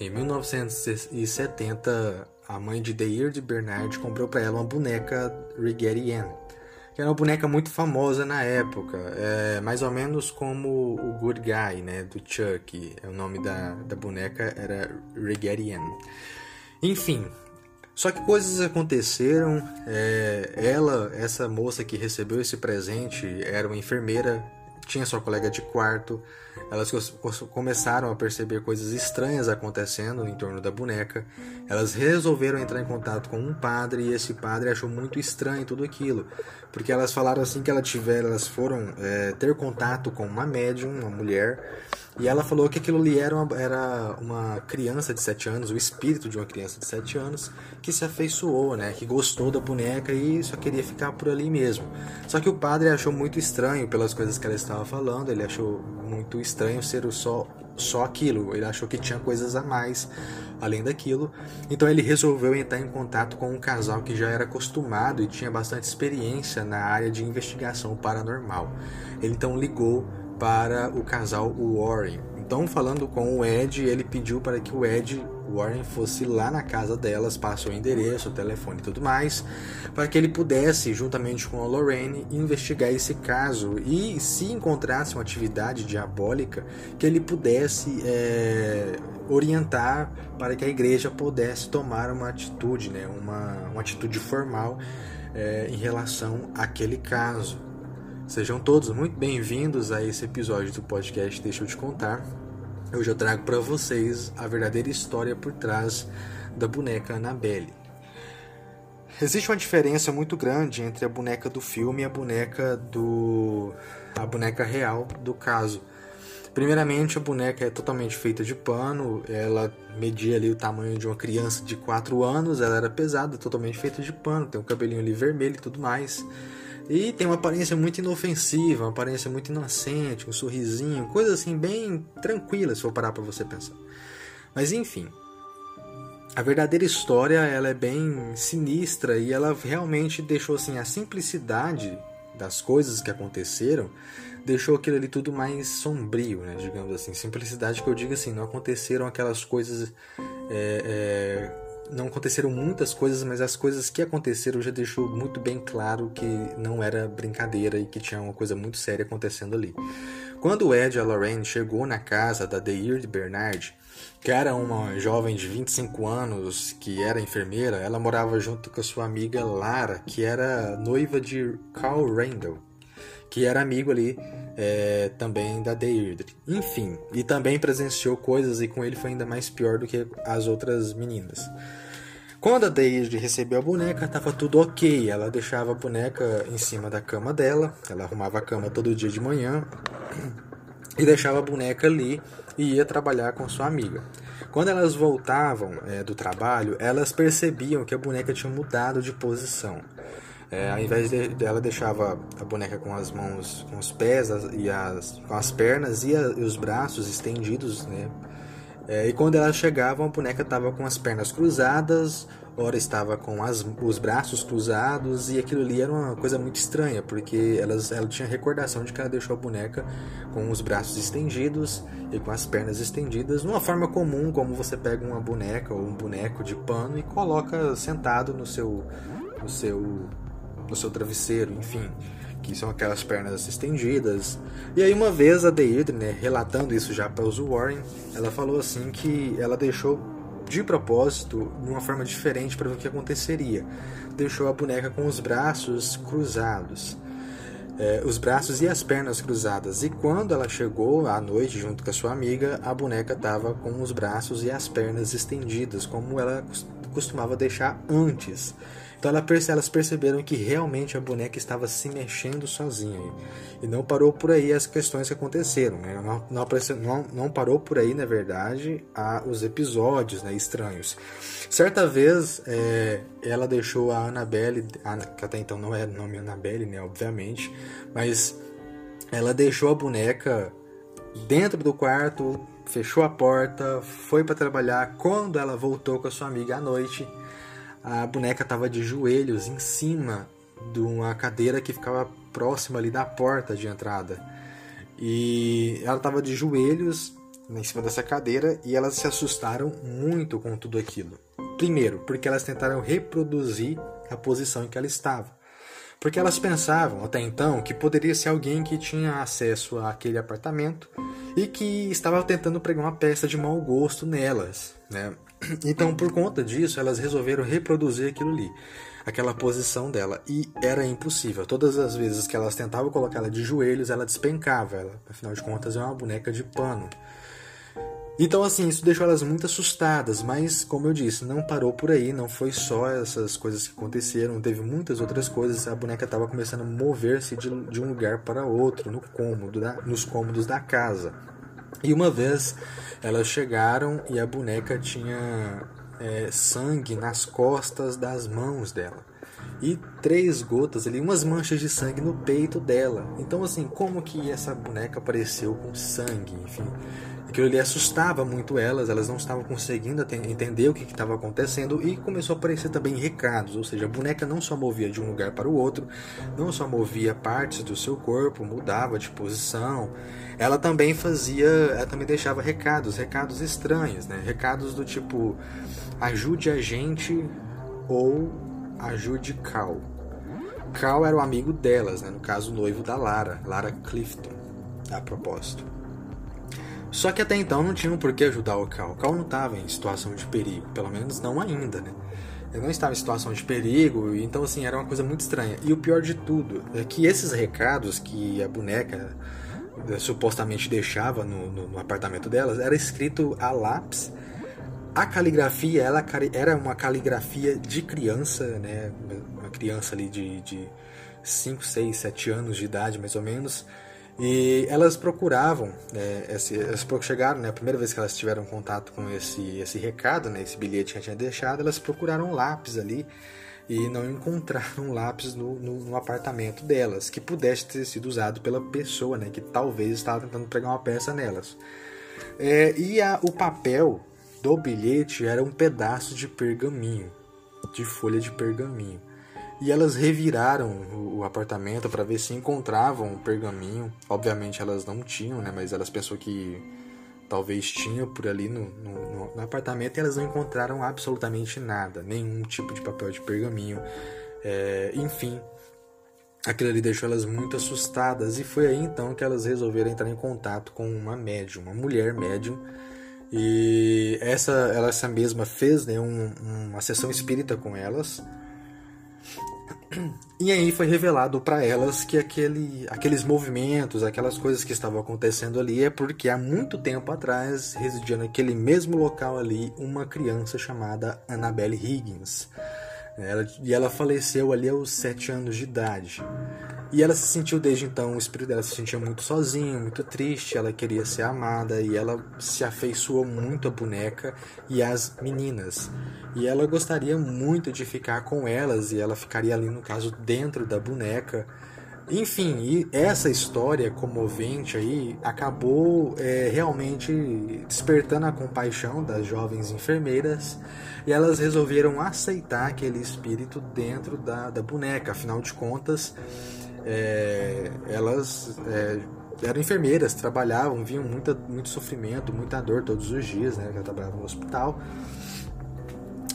Em 1970, a mãe de Deird Bernard comprou para ela uma boneca Rigetti Ann, que era uma boneca muito famosa na época, é, mais ou menos como o Good Guy, né, do Chuck. O nome da, da boneca era Rigetti Ann. Enfim, só que coisas aconteceram. É, ela, essa moça que recebeu esse presente, era uma enfermeira, tinha sua colega de quarto. Elas começaram a perceber coisas estranhas acontecendo em torno da boneca. Elas resolveram entrar em contato com um padre e esse padre achou muito estranho tudo aquilo, porque elas falaram assim que ela tiveram, elas foram é, ter contato com uma médium, uma mulher, e ela falou que aquilo ali era uma, era uma criança de 7 anos, o espírito de uma criança de 7 anos, que se afeiçoou, né? Que gostou da boneca e só queria ficar por ali mesmo. Só que o padre achou muito estranho pelas coisas que ela estava falando, ele achou muito estranho ser o só, só aquilo, ele achou que tinha coisas a mais além daquilo. Então ele resolveu entrar em contato com um casal que já era acostumado e tinha bastante experiência na área de investigação paranormal. Ele então ligou para o casal Warren. Então, falando com o Ed, ele pediu para que o Ed Warren fosse lá na casa delas, passou o endereço, o telefone e tudo mais, para que ele pudesse, juntamente com a Lorraine, investigar esse caso e, se encontrasse uma atividade diabólica, que ele pudesse é, orientar para que a igreja pudesse tomar uma atitude, né, uma, uma atitude formal é, em relação àquele caso. Sejam todos muito bem-vindos a esse episódio do podcast Deixa eu te contar. Hoje eu trago para vocês a verdadeira história por trás da boneca Annabelle. Existe uma diferença muito grande entre a boneca do filme e a boneca do a boneca real do caso. Primeiramente, a boneca é totalmente feita de pano, ela media ali o tamanho de uma criança de 4 anos, ela era pesada, totalmente feita de pano, tem um cabelinho ali vermelho e tudo mais. E tem uma aparência muito inofensiva, uma aparência muito inocente, um sorrisinho, coisa assim bem tranquila se for parar para você pensar. Mas enfim, a verdadeira história ela é bem sinistra e ela realmente deixou assim a simplicidade das coisas que aconteceram deixou aquilo ali tudo mais sombrio, né? Digamos assim, simplicidade que eu digo assim, não aconteceram aquelas coisas é, é, não aconteceram muitas coisas, mas as coisas que aconteceram já deixou muito bem claro que não era brincadeira e que tinha uma coisa muito séria acontecendo ali. Quando o Ed e a Lorraine chegou na casa da Deird Bernard, que era uma jovem de 25 anos que era enfermeira, ela morava junto com a sua amiga Lara, que era noiva de Carl Randall, que era amigo ali é, também da Deirdre. Enfim, e também presenciou coisas e com ele foi ainda mais pior do que as outras meninas. Quando a Daisy recebeu a boneca, estava tudo ok. Ela deixava a boneca em cima da cama dela, ela arrumava a cama todo dia de manhã e deixava a boneca ali e ia trabalhar com sua amiga. Quando elas voltavam é, do trabalho, elas percebiam que a boneca tinha mudado de posição. É, ao invés de, ela deixava a boneca com as mãos, com os pés as, e as, com as pernas e, a, e os braços estendidos, né, é, e quando elas chegavam, a boneca estava com as pernas cruzadas, ora estava com as, os braços cruzados, e aquilo ali era uma coisa muito estranha, porque elas, ela tinha recordação de que ela deixou a boneca com os braços estendidos e com as pernas estendidas, numa forma comum, como você pega uma boneca ou um boneco de pano e coloca sentado no seu, no seu, no seu travesseiro, enfim que são aquelas pernas estendidas. E aí uma vez a Deirdre, né, relatando isso já para os Warren, ela falou assim que ela deixou de propósito de uma forma diferente para ver o que aconteceria. Deixou a boneca com os braços cruzados. É, os braços e as pernas cruzadas. E quando ela chegou à noite junto com a sua amiga, a boneca estava com os braços e as pernas estendidas, como ela costumava deixar antes. Então elas perceberam que realmente a boneca estava se mexendo sozinha. E não parou por aí as questões que aconteceram. Né? Não, não, não, parou por aí, na verdade, a, os episódios né, estranhos. Certa vez, é, ela deixou a Annabelle, a, que até então não era nome Annabelle, né, obviamente, mas ela deixou a boneca dentro do quarto, fechou a porta, foi para trabalhar. Quando ela voltou com a sua amiga à noite, a boneca estava de joelhos em cima de uma cadeira que ficava próxima ali da porta de entrada. E ela estava de joelhos em cima dessa cadeira e elas se assustaram muito com tudo aquilo. Primeiro, porque elas tentaram reproduzir a posição em que ela estava. Porque elas pensavam até então que poderia ser alguém que tinha acesso àquele apartamento e que estava tentando pregar uma peça de mau gosto nelas. Né? Então, por conta disso, elas resolveram reproduzir aquilo ali, aquela posição dela. E era impossível. Todas as vezes que elas tentavam colocar ela de joelhos, ela despencava. Ela, afinal de contas, é uma boneca de pano. Então, assim, isso deixou elas muito assustadas, mas, como eu disse, não parou por aí, não foi só essas coisas que aconteceram, teve muitas outras coisas. A boneca estava começando a mover-se de, de, um lugar para outro, no cômodo da, nos cômodos da casa. E uma vez elas chegaram e a boneca tinha é, sangue nas costas das mãos dela. E três gotas ali, umas manchas de sangue no peito dela. Então, assim, como que essa boneca apareceu com sangue? Enfim, Aquilo ali assustava muito elas, elas não estavam conseguindo entender o que estava acontecendo e começou a aparecer também recados, ou seja, a boneca não só movia de um lugar para o outro, não só movia partes do seu corpo, mudava de posição, ela também fazia, ela também deixava recados, recados estranhos, né? Recados do tipo ajude a gente ou ajude Cal. Cal era o amigo delas, né? no caso o noivo da Lara, Lara Clifton, a propósito. Só que até então não tinham por que ajudar o Cal. O Cal não estava em situação de perigo, pelo menos não ainda, né? Ele não estava em situação de perigo, então assim, era uma coisa muito estranha. E o pior de tudo é que esses recados que a boneca eh, supostamente deixava no, no, no apartamento delas era escrito a lápis. A caligrafia ela era uma caligrafia de criança, né? Uma criança ali de, de 5, 6, 7 anos de idade, mais ou menos e elas procuravam, é, esse, elas chegaram, né, a primeira vez que elas tiveram contato com esse, esse recado, né, esse bilhete que a tinha deixado, elas procuraram um lápis ali e não encontraram lápis no, no, no, apartamento delas, que pudesse ter sido usado pela pessoa, né, que talvez estava tentando pregar uma peça nelas. É, e a, o papel do bilhete era um pedaço de pergaminho, de folha de pergaminho e elas reviraram o, apartamento para ver se encontravam um pergaminho. Obviamente elas não tinham, né? Mas elas pensou que talvez tinha por ali no, no, no apartamento e elas não encontraram absolutamente nada, nenhum tipo de papel de pergaminho. É, enfim, aquilo ali deixou elas muito assustadas e foi aí então que elas resolveram entrar em contato com uma médium, uma mulher médium. E essa, ela essa mesma fez né, um, uma sessão espírita com elas e aí foi revelado para elas que aquele, aqueles movimentos, aquelas coisas que estavam acontecendo ali é porque há muito tempo atrás residia naquele mesmo local ali uma criança chamada Annabelle Higgins. Ela, e ela faleceu ali aos 7 anos de idade. E ela se sentiu desde então, o espírito dela se sentia muito sozinha, muito triste, ela queria ser amada e ela se afeiçoou muito à boneca e às meninas. E ela gostaria muito de ficar com elas e ela ficaria ali, no caso, dentro da boneca. Enfim, essa história comovente aí acabou é, realmente despertando a compaixão das jovens enfermeiras e elas resolveram aceitar aquele espírito dentro da, da boneca. Afinal de contas, é, elas é, eram enfermeiras, trabalhavam, viam muita, muito sofrimento, muita dor todos os dias, né? Ela trabalhava no hospital.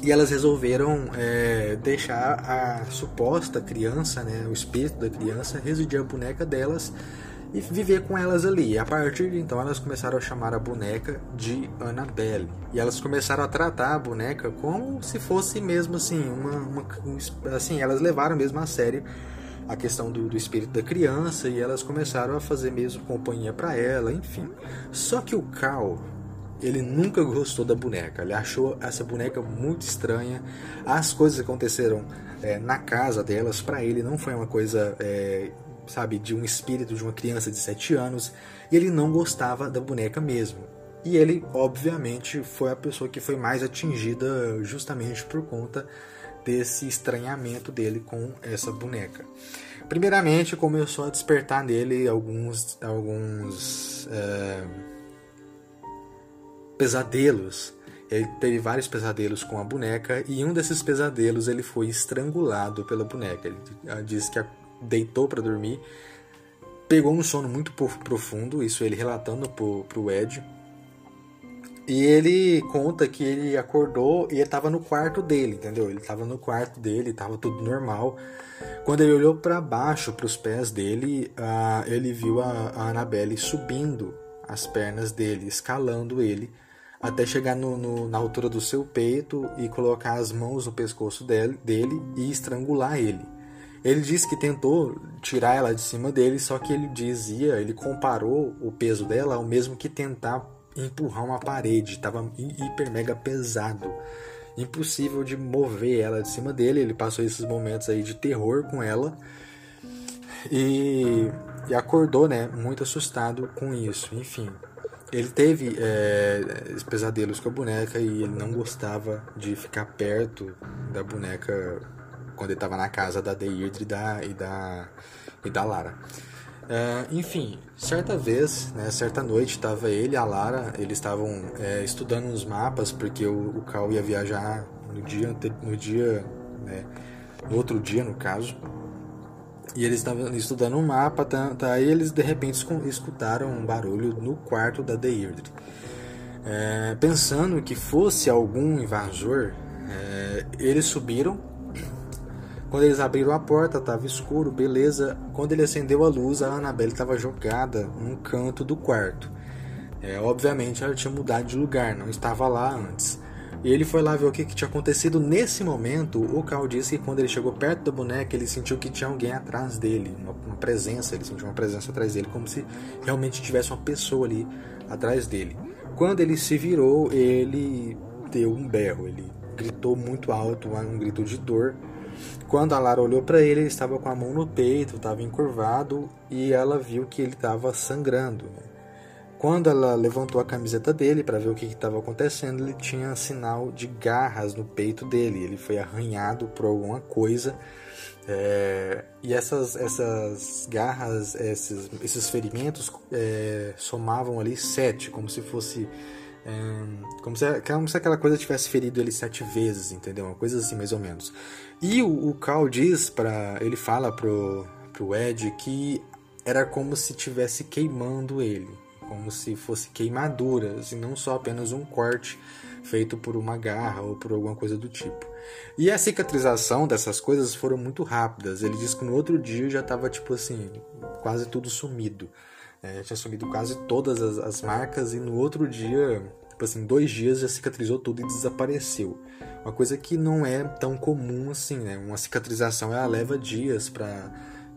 E elas resolveram é, deixar a suposta criança, né, o espírito da criança, residir a boneca delas e viver com elas ali. A partir de então elas começaram a chamar a boneca de Annabelle. E elas começaram a tratar a boneca como se fosse mesmo assim, uma, uma assim, elas levaram mesmo a sério a questão do, do espírito da criança e elas começaram a fazer mesmo companhia para ela, enfim. Só que o Cal, ele nunca gostou da boneca, ele achou essa boneca muito estranha. As coisas aconteceram é, na casa delas, para ele não foi uma coisa, é, sabe, de um espírito de uma criança de 7 anos, e ele não gostava da boneca mesmo. E ele, obviamente, foi a pessoa que foi mais atingida justamente por conta desse estranhamento dele com essa boneca. Primeiramente, começou a despertar nele alguns, alguns é, pesadelos. Ele teve vários pesadelos com a boneca e um desses pesadelos ele foi estrangulado pela boneca. Ele disse que deitou para dormir, pegou um sono muito profundo, isso ele relatando para o Ed. E ele conta que ele acordou e ele no quarto dele, entendeu? Ele tava no quarto dele, tava tudo normal. Quando ele olhou para baixo, para os pés dele, uh, ele viu a, a Annabelle subindo as pernas dele, escalando ele, até chegar no, no, na altura do seu peito e colocar as mãos no pescoço dele, dele e estrangular ele. Ele disse que tentou tirar ela de cima dele, só que ele dizia, ele comparou o peso dela ao mesmo que tentar empurrar uma parede, estava hiper mega pesado. Impossível de mover ela de cima dele. Ele passou esses momentos aí de terror com ela e, e acordou, né, muito assustado com isso. Enfim, ele teve é, pesadelos com a boneca e ele não gostava de ficar perto da boneca quando ele estava na casa da Deirdre e da, e da, e da Lara. É, enfim, certa vez, né, certa noite, estava ele e a Lara, eles estavam é, estudando uns mapas, porque o, o Cal ia viajar no dia, no dia, né, no outro dia, no caso, e eles estavam estudando um mapa, tá, tá, aí eles de repente escutaram um barulho no quarto da Deirdre. É, pensando que fosse algum invasor, é, eles subiram quando eles abriram a porta, estava escuro, beleza. Quando ele acendeu a luz, a Annabelle estava jogada num canto do quarto. É, obviamente ela tinha mudado de lugar, não estava lá antes. E ele foi lá ver o que, que tinha acontecido. Nesse momento, o Cal disse que quando ele chegou perto da boneca, ele sentiu que tinha alguém atrás dele, uma, uma presença. Ele sentiu uma presença atrás dele, como se realmente tivesse uma pessoa ali atrás dele. Quando ele se virou, ele deu um berro, ele gritou muito alto, um grito de dor quando a Lara olhou para ele, ele estava com a mão no peito, estava encurvado e ela viu que ele estava sangrando. Né? Quando ela levantou a camiseta dele para ver o que estava acontecendo, ele tinha sinal de garras no peito dele. Ele foi arranhado por alguma coisa. É, e essas, essas garras, esses, esses ferimentos é, somavam ali sete, como se fosse como se, como se aquela coisa tivesse ferido ele sete vezes, entendeu? Uma coisa assim, mais ou menos. E o, o Cal diz para ele fala pro, pro Ed que era como se tivesse queimando ele, como se fosse queimaduras e não só apenas um corte feito por uma garra ou por alguma coisa do tipo. E a cicatrização dessas coisas foram muito rápidas. Ele diz que no outro dia já estava tipo assim, quase tudo sumido. É, tinha sumido quase todas as, as, marcas e no outro dia, tipo assim, dois dias já cicatrizou tudo e desapareceu. Uma coisa que não é tão comum assim, né? Uma cicatrização ela leva dias para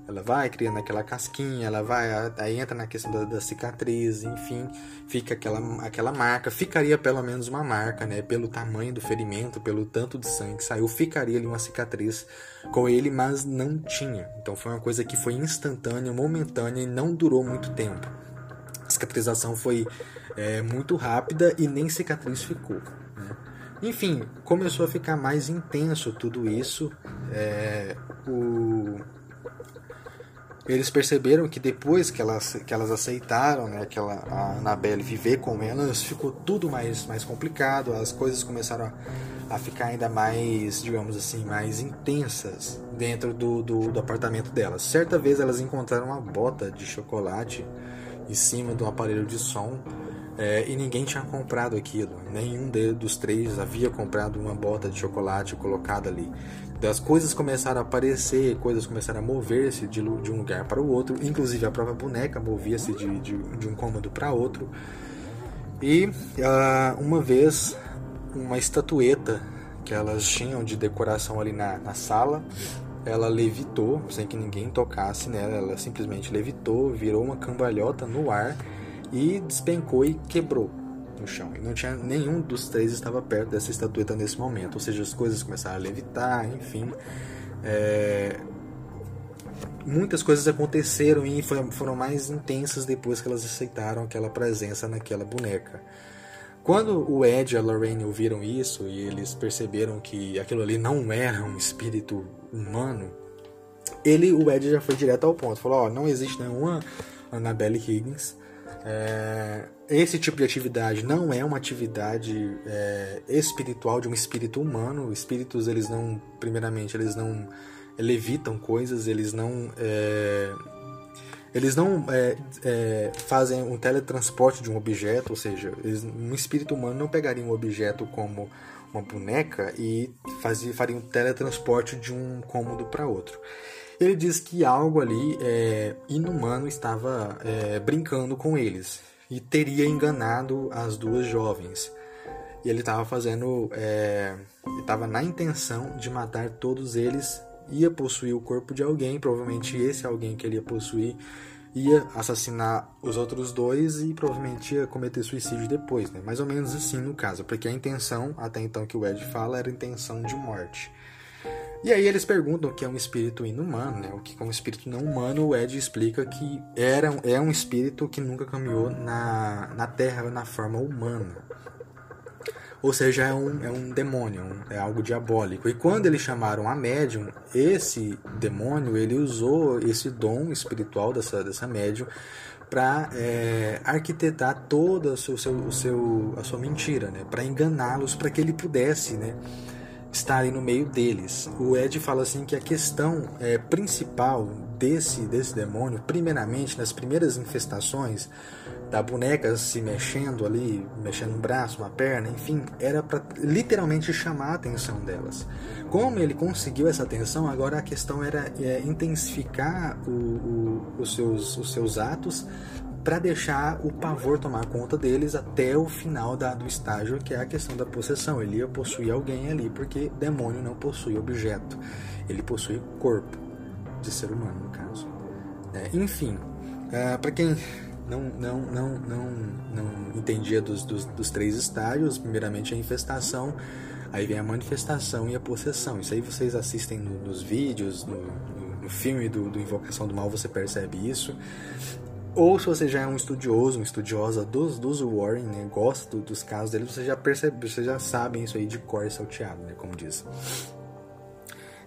ela vai criando aquela casquinha, ela vai, aí entra na questão da, da, cicatriz, enfim, fica aquela, aquela marca, ficaria pelo menos uma marca, né? Pelo tamanho do ferimento, pelo tanto de sangue que saiu, ficaria ali uma cicatriz com ele, mas não tinha. Então foi uma coisa que foi instantânea, momentânea e não durou muito tempo. A cicatrização foi é, muito rápida e nem cicatriz ficou. Né? Enfim, começou a ficar mais intenso tudo isso. É, o eles perceberam que depois que elas, que elas aceitaram né, aquela, a Annabelle viver com elas, ficou tudo mais, mais complicado, as coisas começaram a, a ficar ainda mais, digamos assim, mais intensas dentro do, do, do apartamento delas. Certa vez elas encontraram uma bota de chocolate em cima do aparelho de som é, e ninguém tinha comprado aquilo. Nenhum dos três havia comprado uma bota de chocolate colocada ali. As coisas começaram a aparecer, coisas começaram a mover-se de, de, um lugar para o outro, inclusive a própria boneca movia-se de, de, de, um cômodo para outro. E uh, uma vez, uma estatueta que elas tinham de decoração ali na, na sala, ela levitou, sem que ninguém tocasse nela, ela simplesmente levitou, virou uma cambalhota no ar e despencou e quebrou no chão. E não tinha nenhum dos três estava perto dessa estatueta nesse momento. Ou seja, as coisas começaram a levitar, enfim. É... Muitas coisas aconteceram e foram mais intensas depois que elas aceitaram aquela presença naquela boneca. Quando o Ed e a Lorraine ouviram isso e eles perceberam que aquilo ali não era um espírito humano, ele, o Ed já foi direto ao ponto. Falou: Ó, oh, não existe nenhuma Annabelle Higgins é, esse tipo de atividade não é uma atividade é, espiritual de um espírito humano. Espíritos, eles não, primeiramente, eles não levitam coisas, eles não, é, Eles não é, é, fazem um teletransporte de um objeto, ou seja, eles, um espírito humano não pegaria um objeto como uma boneca e fazia, faria um teletransporte de um cômodo para outro. Ele diz que algo ali é, inumano estava é, brincando com eles e teria enganado as duas jovens. E ele estava fazendo, é, estava na intenção de matar todos eles ia possuir o corpo de alguém, provavelmente esse alguém que ele ia possuir ia assassinar os outros dois e provavelmente ia cometer suicídio depois, né? Mais ou menos assim no caso, porque a intenção, até então que o Ed fala, era intenção de morte. E aí eles perguntam o que é um espírito inumano, né? O que é um espírito não humano, o Ed explica que era, é um espírito que nunca caminhou na, na Terra na forma humana. Ou seja, é um, é um demônio, é algo diabólico. E quando eles chamaram a médium, esse demônio, ele usou esse dom espiritual dessa, dessa médium para é, arquitetar toda o seu, o seu, a sua mentira, né? para enganá-los, para que ele pudesse né? Estar ali no meio deles. O Ed fala assim que a questão é, principal desse, desse demônio, primeiramente nas primeiras infestações, da boneca se mexendo ali, mexendo um braço, uma perna, enfim, era para literalmente chamar a atenção delas. Como ele conseguiu essa atenção, agora a questão era é, intensificar o, o, os, seus, os seus atos para deixar o pavor tomar conta deles até o final da, do estágio, que é a questão da possessão. Ele ia possuir alguém ali, porque demônio não possui objeto, ele possui corpo de ser humano, no caso. É, enfim, é, para quem não, não, não, não, não entendia dos, dos, dos três estágios. Primeiramente a infestação, aí vem a manifestação e a possessão. Isso aí vocês assistem no, nos vídeos, no, no, no filme do, do, Invocação do Mal, você percebe isso. Ou se você já é um estudioso, uma estudiosa dos, dos Warren, né, gosta dos casos deles, você já percebe, vocês já sabem isso aí de cor salteado, né, como diz.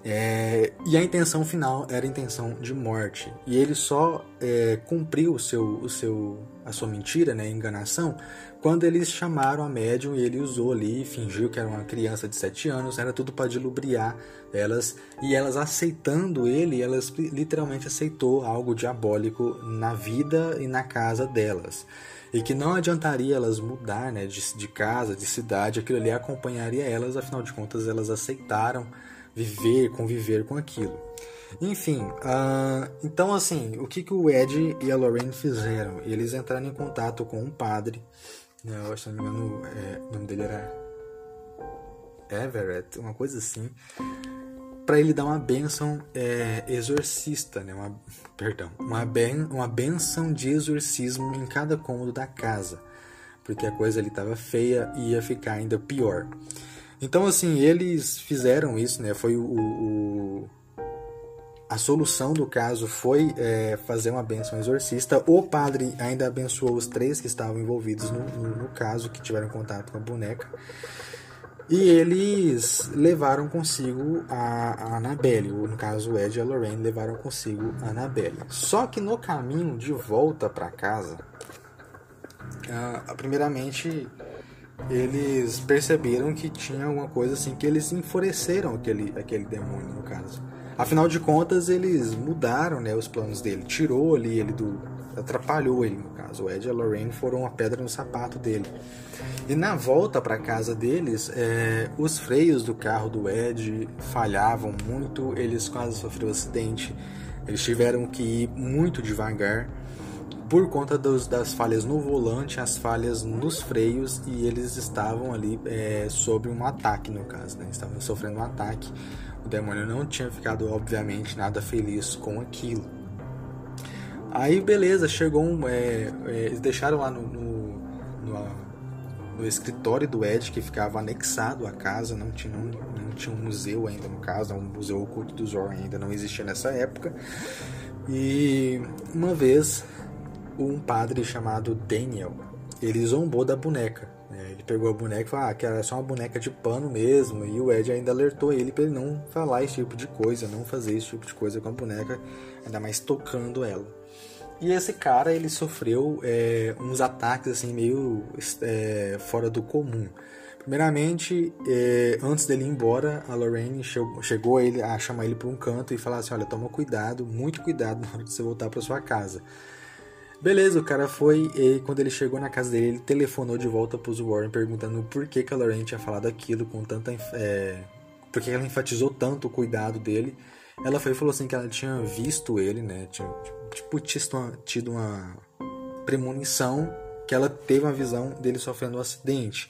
É, e a intenção final era a intenção de morte. E ele só é, cumpriu o seu, o seu, a sua mentira, né, a enganação, quando eles chamaram a médium e ele usou ali, fingiu que era uma criança de 7 anos, era tudo para dilubriar elas. E elas aceitando ele, elas literalmente aceitou algo diabólico na vida e na casa delas. E que não adiantaria elas mudar né, de, de casa, de cidade, aquilo ali acompanharia elas, afinal de contas elas aceitaram viver, conviver com aquilo. Enfim, uh, então assim, o que, que o Ed e a Lorraine fizeram? Eles entraram em contato com um padre, eu acho que não me engano, é, o nome dele era Everett, uma coisa assim, para ele dar uma benção é, exorcista, né, uma, perdão, uma, ben, uma benção de exorcismo em cada cômodo da casa, porque a coisa ali estava feia e ia ficar ainda pior. Então, assim, eles fizeram isso, né? Foi o, o a solução do caso foi é, fazer uma benção exorcista. O padre ainda abençoou os três que estavam envolvidos no, no, no, caso, que tiveram contato com a boneca. E eles levaram consigo a, a no caso o Ed e a Lorraine levaram consigo a Annabelle. Só que no caminho de volta para casa, uh, primeiramente eles perceberam que tinha alguma coisa assim que eles enfureceram aquele, aquele demônio no caso. Afinal de contas, eles mudaram né, os planos dele, tirou ali ele do. atrapalhou ele no caso. O Ed e a Lorraine foram uma pedra no sapato dele. E na volta para casa deles, é, os freios do carro do Ed falhavam muito, eles quase sofreram um acidente. Eles tiveram que ir muito devagar por conta dos, das falhas no volante, as falhas nos freios e eles estavam ali é, sob um ataque no caso, né? estavam sofrendo um ataque. O demônio não tinha ficado obviamente nada feliz com aquilo. Aí beleza, chegou um, é, é, eles deixaram lá no, no, no, no, escritório do Ed que ficava anexado à casa, não tinha, não, não tinha um museu ainda no caso, um museu oculto do Zor ainda não existia nessa época. E uma vez um padre chamado Daniel, ele zombou da boneca. Né? Ele pegou a boneca e falou ah, que era só uma boneca de pano mesmo. E o Ed ainda alertou ele para ele não falar esse tipo de coisa, não fazer esse tipo de coisa com a boneca, ainda mais tocando ela. E esse cara ele sofreu é, uns ataques assim meio é, fora do comum. Primeiramente, é, antes dele ir embora, a Lorraine chegou, chegou a, ele, a chamar ele para um canto e falar assim: Olha, toma cuidado, muito cuidado na hora de você voltar para sua casa. Beleza, o cara foi e quando ele chegou na casa dele, ele telefonou de volta para os Warren perguntando por que, que a Lorraine tinha falado aquilo com tanta. É, por que ela enfatizou tanto o cuidado dele. Ela foi e falou assim que ela tinha visto ele, né? Tinha, tipo, tido uma premonição que ela teve uma visão dele sofrendo um acidente.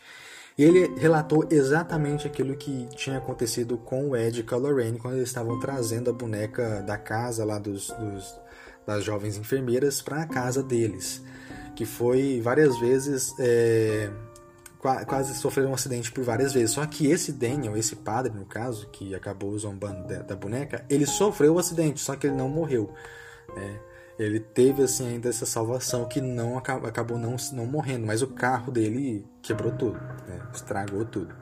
E ele relatou exatamente aquilo que tinha acontecido com o Ed e com a Lorraine quando eles estavam trazendo a boneca da casa lá dos, dos das jovens enfermeiras para a casa deles, que foi várias vezes é, quase sofreu um acidente por várias vezes. Só que esse Daniel, esse padre no caso, que acabou zombando da, da boneca, ele sofreu o um acidente, só que ele não morreu. Né? ele teve assim ainda essa salvação que não acabou não, não morrendo, mas o carro dele quebrou tudo, né? estragou tudo.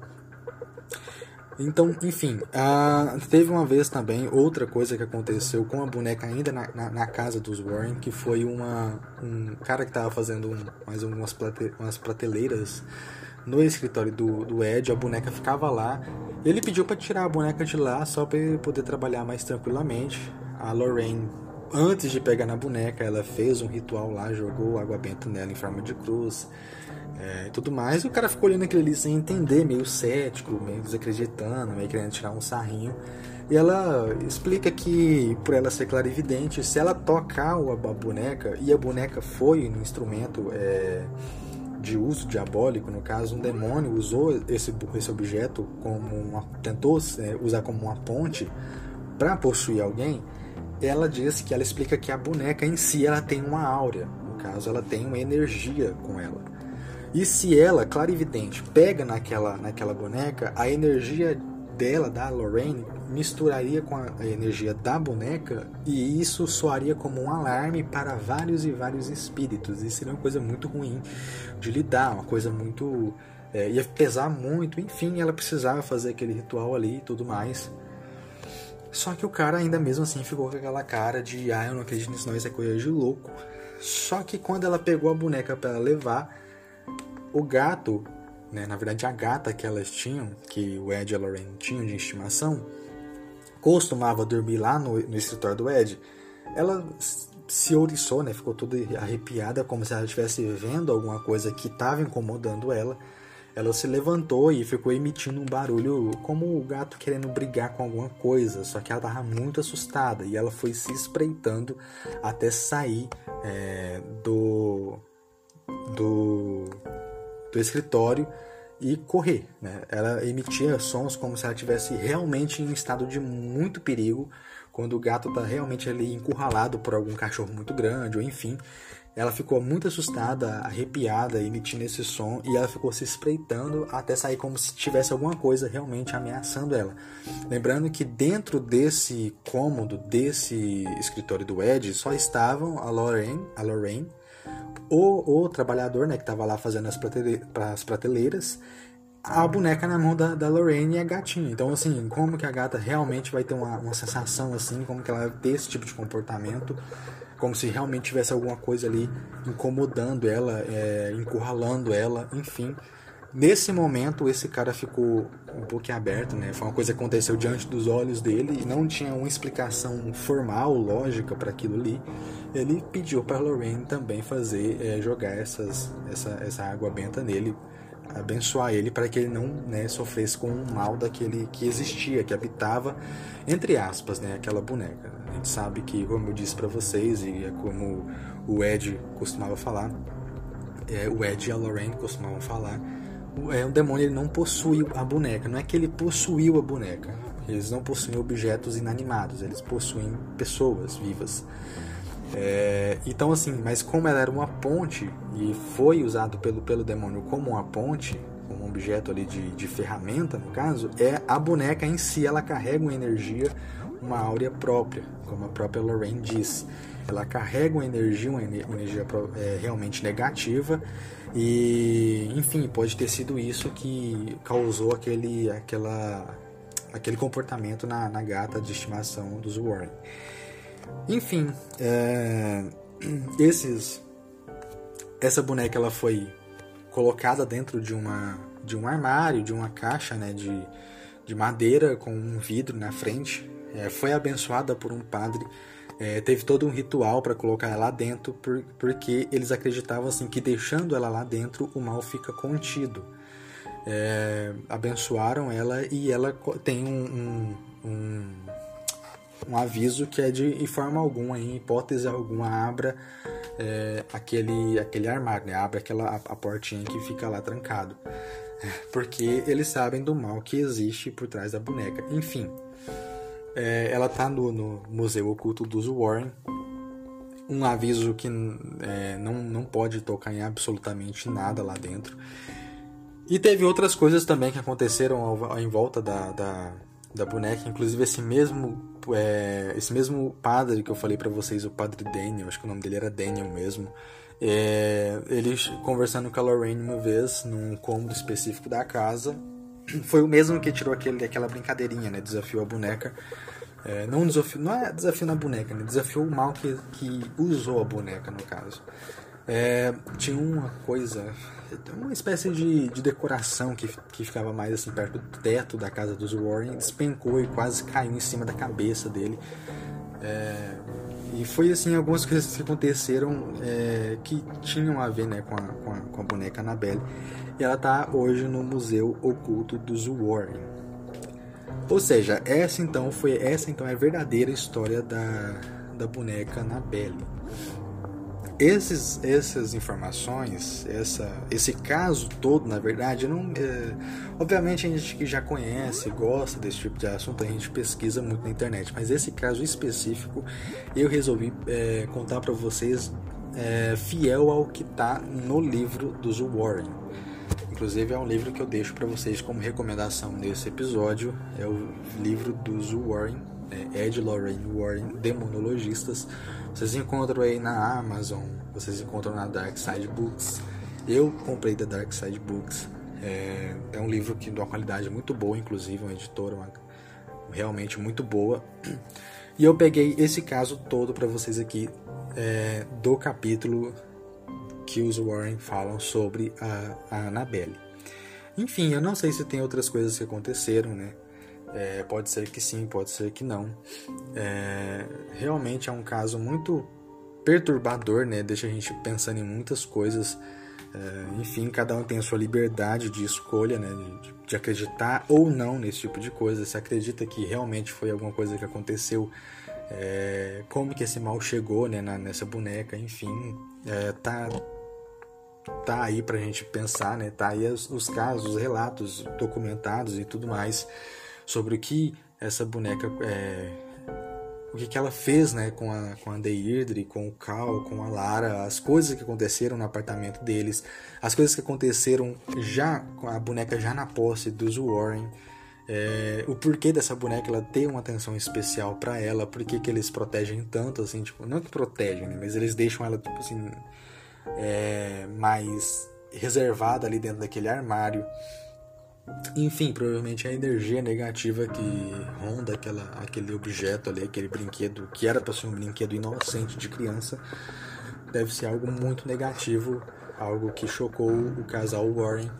Então, enfim, uh, teve uma vez também outra coisa que aconteceu com a boneca ainda na, na, na casa dos Warren, que foi uma, um cara que estava fazendo um, mais umas, plate, umas prateleiras no escritório do, do Ed, a boneca ficava lá. Ele pediu para tirar a boneca de lá só para ele poder trabalhar mais tranquilamente. A Lorraine antes de pegar na boneca, ela fez um ritual lá, jogou água benta nela em forma de cruz é, e tudo mais. E o cara ficou olhando aquilo ali sem entender, meio cético, meio desacreditando, meio querendo tirar um sarrinho. E ela explica que, por ela ser clarividente, se ela tocar a boneca, e a boneca foi um instrumento é, de uso diabólico, no caso, um demônio usou esse, esse objeto como uma, tentou é, usar como uma ponte para possuir alguém, ela diz que ela explica que a boneca em si ela tem uma áurea, no caso ela tem uma energia com ela. E se ela, clarividente, pega naquela, naquela boneca, a energia dela, da Lorraine, misturaria com a energia da boneca e isso soaria como um alarme para vários e vários espíritos. E seria uma coisa muito ruim de lidar, uma coisa muito. É, ia pesar muito, enfim, ela precisava fazer aquele ritual ali e tudo mais. Só que o cara ainda mesmo assim ficou com aquela cara de ah, eu não acredito nisso não, isso é coisa de louco. Só que quando ela pegou a boneca para levar, o gato, né, na verdade a gata que elas tinham, que o Ed e a Lorraine tinham de estimação, costumava dormir lá no, no escritório do Ed. Ela se ouriçou, né, ficou toda arrepiada, como se ela estivesse vendo alguma coisa que estava incomodando ela ela se levantou e ficou emitindo um barulho como o gato querendo brigar com alguma coisa, só que ela estava muito assustada e ela foi se espreitando até sair é, do, do, do escritório e correr. Né? Ela emitia sons como se ela estivesse realmente em um estado de muito perigo, quando o gato está realmente ali encurralado por algum cachorro muito grande, ou enfim. Ela ficou muito assustada, arrepiada, emitindo esse som e ela ficou se espreitando até sair como se tivesse alguma coisa realmente ameaçando ela. Lembrando que dentro desse cômodo, desse escritório do Ed, só estavam a Lorraine, a Lorraine o, o trabalhador né, que estava lá fazendo as, as prateleiras a boneca na mão da, da Lorraine e a gatinha. Então, assim, como que a gata realmente vai ter uma, uma sensação assim, como que ela vai ter esse tipo de comportamento como se realmente tivesse alguma coisa ali incomodando ela, é, encurralando ela, enfim. Nesse momento, esse cara ficou um pouco aberto, né? Foi uma coisa que aconteceu diante dos olhos dele e não tinha uma explicação formal, lógica para aquilo ali. Ele pediu para Lorraine também fazer, é, jogar essas, essa, essa água benta nele, abençoar ele para que ele não né, sofresse com o mal daquele que existia, que habitava, entre aspas, né, aquela boneca. A gente sabe que, como eu disse para vocês, e é como o Ed costumava falar, é, o Ed e a Lorraine costumavam falar, é, o demônio ele não possui a boneca, não é que ele possuiu a boneca, eles não possuem objetos inanimados, eles possuem pessoas vivas. É, então assim, mas como ela era uma ponte e foi usado pelo, pelo demônio como uma ponte, como um objeto ali de, de ferramenta no caso, é a boneca em si, ela carrega uma energia, uma áurea própria, como a própria Lorraine disse. Ela carrega uma energia, uma energia é, realmente negativa e, enfim, pode ter sido isso que causou aquele, aquela, aquele comportamento na, na gata de estimação dos Warren. Enfim, é, esses, essa boneca ela foi colocada dentro de uma de um armário, de uma caixa né, de, de madeira com um vidro na frente. É, foi abençoada por um padre. É, teve todo um ritual para colocar ela lá dentro, por, porque eles acreditavam assim que deixando ela lá dentro o mal fica contido. É, abençoaram ela e ela tem um, um, um, um, aviso que é de, em forma alguma, em hipótese alguma, abra é, aquele, aquele armário, né? Abre aquela a, a portinha que fica lá trancado. Porque eles sabem do mal que existe por trás da boneca. Enfim, é, ela tá no, no, Museu Oculto dos Warren. Um aviso que é, não, não pode tocar em absolutamente nada lá dentro. E teve outras coisas também que aconteceram ao, ao, em volta da, da, da, boneca. Inclusive esse mesmo, é, esse mesmo padre que eu falei para vocês, o padre Daniel, acho que o nome dele era Daniel mesmo. É, ele conversando com a Lorraine uma vez, num cômodo específico da casa, foi o mesmo que tirou aquele, aquela brincadeirinha, né? Desafiou a boneca. É, não, desafio, não é desafio na boneca, né? Desafiou o mal que, que usou a boneca, no caso. É, tinha uma coisa, uma espécie de, de decoração que, que ficava mais assim perto do teto da casa dos Warren, despencou e quase caiu em cima da cabeça dele. É, e foi assim algumas coisas que aconteceram é, que tinham a ver né, com, a, com, a, com a boneca Annabelle. E ela está hoje no Museu Oculto dos Warren. Ou seja, essa então foi essa então é a verdadeira história da, da boneca Annabelle. Esses, essas informações, essa, esse caso todo, na verdade, não, é, obviamente a gente que já conhece, gosta desse tipo de assunto, a gente pesquisa muito na internet, mas esse caso específico eu resolvi é, contar para vocês é, fiel ao que está no livro dos Warren. Inclusive é um livro que eu deixo para vocês como recomendação nesse episódio, é o livro dos Warren, é Ed Lorraine Warren, Demonologistas vocês encontram aí na Amazon, vocês encontram na Dark Side Books. Eu comprei da Dark Side Books. É, é um livro que de uma qualidade muito boa, inclusive, uma editora uma, realmente muito boa. E eu peguei esse caso todo para vocês aqui é, do capítulo que os Warren falam sobre a, a Annabelle. Enfim, eu não sei se tem outras coisas que aconteceram, né? É, pode ser que sim, pode ser que não. É, realmente é um caso muito perturbador, né? Deixa a gente pensando em muitas coisas. É, enfim, cada um tem a sua liberdade de escolha, né? De, de, acreditar ou não nesse tipo de coisa. Se acredita que realmente foi alguma coisa que aconteceu, é, como que esse mal chegou, né? Na, nessa boneca, enfim, é, tá tá aí pra gente pensar, né? Tá aí os, os casos, os relatos documentados e tudo mais sobre o que essa boneca é, o que, que ela fez né, com a, com a Deirdre, com o Cal, com a Lara, as coisas que aconteceram no apartamento deles, as coisas que aconteceram já com a boneca já na posse dos Warren, é, o porquê dessa boneca ela ter uma atenção especial para ela, por que eles protegem tanto, assim, tipo, não que protegem, né, mas eles deixam ela, tipo assim, é, mais reservada ali dentro daquele armário. Enfim, provavelmente a energia negativa que ronda aquela, aquele objeto ali, aquele brinquedo, que era para ser um brinquedo inocente de criança, deve ser algo muito negativo, algo que chocou o casal Warren.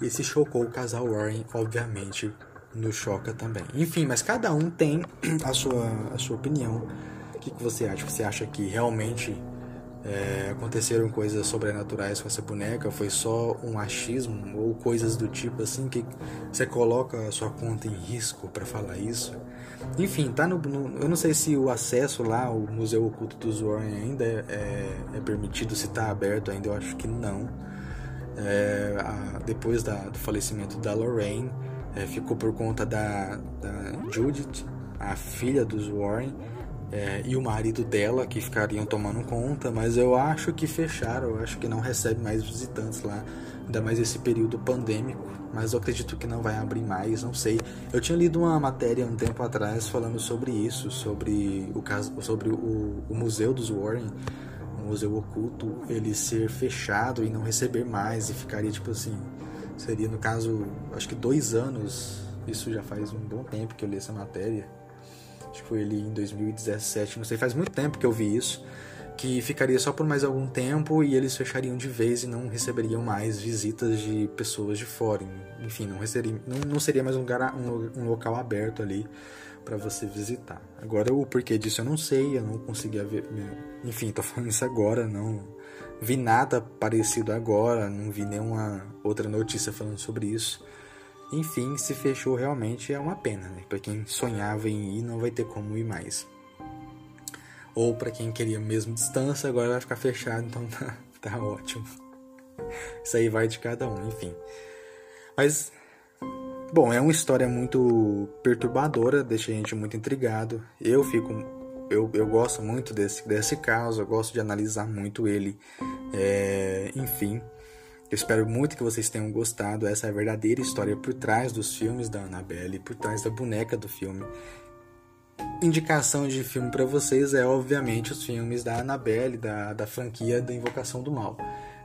E se chocou o casal Warren, obviamente nos choca também. Enfim, mas cada um tem a sua, a sua opinião. O que, que você acha? Você acha que realmente é, aconteceram coisas sobrenaturais com essa boneca, foi só um achismo ou coisas do tipo assim que você coloca a sua conta em risco para falar isso. Enfim, tá no, no, eu não sei se o acesso lá ao Museu Oculto dos Warren ainda é, é, é permitido, se está aberto ainda, eu acho que não. É, a, depois da, do falecimento da Lorraine, é, ficou por conta da, da Judith, a filha dos Warren, é, e o marido dela que ficariam tomando conta, mas eu acho que fecharam, eu acho que não recebe mais visitantes lá, ainda mais esse período pandêmico, mas eu acredito que não vai abrir mais, não sei. Eu tinha lido uma matéria um tempo atrás falando sobre isso, sobre o caso, sobre o, o museu dos Warren, o museu oculto, ele ser fechado e não receber mais e ficaria tipo assim, seria no caso, acho que dois anos. Isso já faz um bom tempo que eu li essa matéria acho que foi ele em 2017, não sei, faz muito tempo que eu vi isso, que ficaria só por mais algum tempo e eles fechariam de vez e não receberiam mais visitas de pessoas de fora. Enfim, não, receberia, não, não seria mais um, lugar, um, um local aberto ali para você visitar. Agora o porquê disso eu não sei, eu não conseguia ver. Enfim, tô falando isso agora, não vi nada parecido agora, não vi nenhuma outra notícia falando sobre isso. Enfim, se fechou realmente é uma pena, né? Para quem sonhava em ir, não vai ter como ir mais. Ou para quem queria mesmo distância, agora vai ficar fechado, então tá, tá ótimo. Isso aí vai de cada um, enfim. Mas, bom, é uma história muito perturbadora, deixa a gente muito intrigado. Eu fico. Eu, eu gosto muito desse, desse caso, eu gosto de analisar muito ele. É, enfim, eu espero muito que vocês tenham gostado. Essa é a verdadeira história por trás dos filmes da Annabelle, por trás da boneca do filme indicação de filme para vocês é obviamente os filmes da Annabelle, da, da franquia da Invocação do Mal.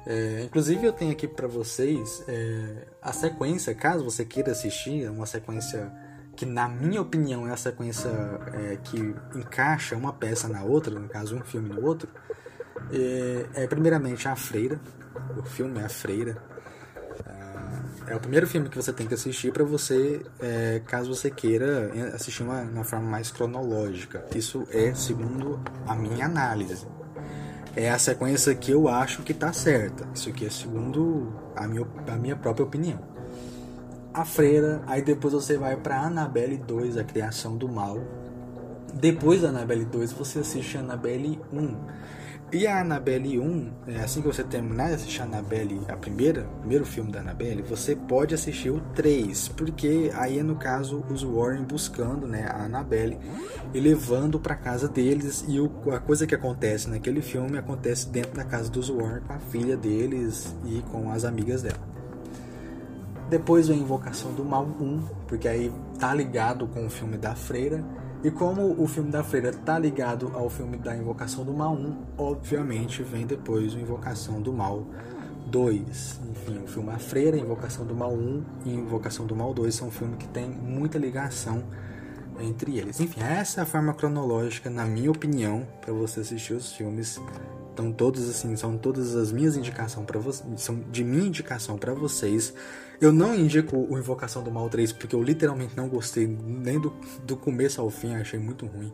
É, inclusive eu tenho aqui para vocês é, a sequência, caso você queira assistir, é uma sequência que na minha opinião é a sequência é, que encaixa uma peça na outra, no caso um filme no outro. É, é primeiramente a Freira, o filme é a Freira, é o primeiro filme que você tem que assistir para você, é, caso você queira assistir uma, uma forma mais cronológica. Isso é segundo a minha análise. É a sequência que eu acho que tá certa. Isso aqui é segundo a minha, a minha própria opinião. A Freira, aí depois você vai para Annabelle 2, a criação do mal. Depois da Annabelle 2, você assiste Annabelle 1 e a Annabelle 1, é, assim que você terminar de assistir a Annabelle, a primeira, o primeiro filme da Annabelle, você pode assistir o 3, porque aí é no caso os Warren buscando né, a Annabelle e levando para casa deles. E o, a coisa que acontece naquele filme acontece dentro da casa dos Warren com a filha deles e com as amigas dela. Depois vem Invocação do Mal 1, porque aí tá ligado com o filme da Freira. E como o filme da Freira tá ligado ao filme da Invocação do Mal 1, obviamente vem depois o Invocação do Mal 2. Enfim, o filme A Freira, Invocação do Mal 1 e Invocação do Mal 2 são filmes que têm muita ligação entre eles. Enfim, essa é a forma cronológica, na minha opinião, para você assistir os filmes então todos assim, são todas as minhas indicações para vocês, são de minha indicação para vocês. Eu não indico o Invocação do Mal 3 porque eu literalmente não gostei nem do, do começo ao fim, achei muito ruim.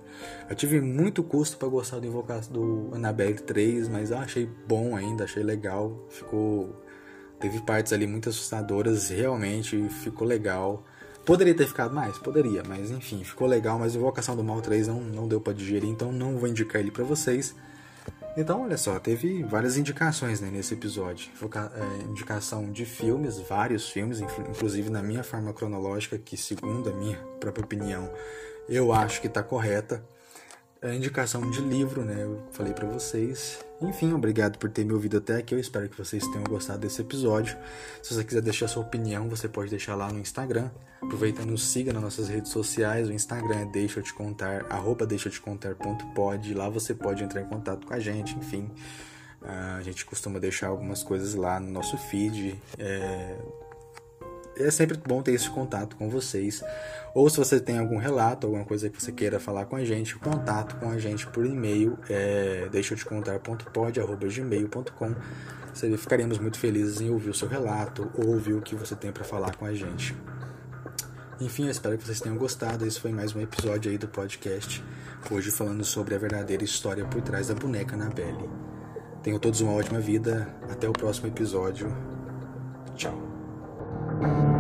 Eu tive muito custo para gostar do Invocação do Annabelle 3, mas eu achei bom ainda, achei legal. Ficou teve partes ali muito assustadoras, realmente ficou legal. Poderia ter ficado mais? Poderia, mas enfim, ficou legal, mas Invocação do Mal 3 não, não deu para digerir, então não vou indicar ele para vocês. Então, olha só, teve várias indicações né, nesse episódio. É, indicação de filmes, vários filmes, inclusive na minha forma cronológica, que segundo a minha própria opinião, eu acho que está correta a indicação de livro, né? Eu falei para vocês. Enfim, obrigado por ter me ouvido até aqui. Eu espero que vocês tenham gostado desse episódio. Se você quiser deixar sua opinião, você pode deixar lá no Instagram. Aproveita e nos siga nas nossas redes sociais. O Instagram é deixa eu te contar, arroba deixa eu te contar.pod. Lá você pode entrar em contato com a gente, enfim. A gente costuma deixar algumas coisas lá no nosso feed. É, é sempre bom ter esse contato com vocês. Ou se você tem algum relato, alguma coisa que você queira falar com a gente, contato com a gente por e-mail, é, deixa eu te contar.pod.gmail.com. Ficaremos muito felizes em ouvir o seu relato ou ouvir o que você tem para falar com a gente. Enfim, eu espero que vocês tenham gostado. Esse foi mais um episódio aí do podcast. Hoje falando sobre a verdadeira história por trás da boneca Annabelle. Tenham todos uma ótima vida. Até o próximo episódio. Tchau.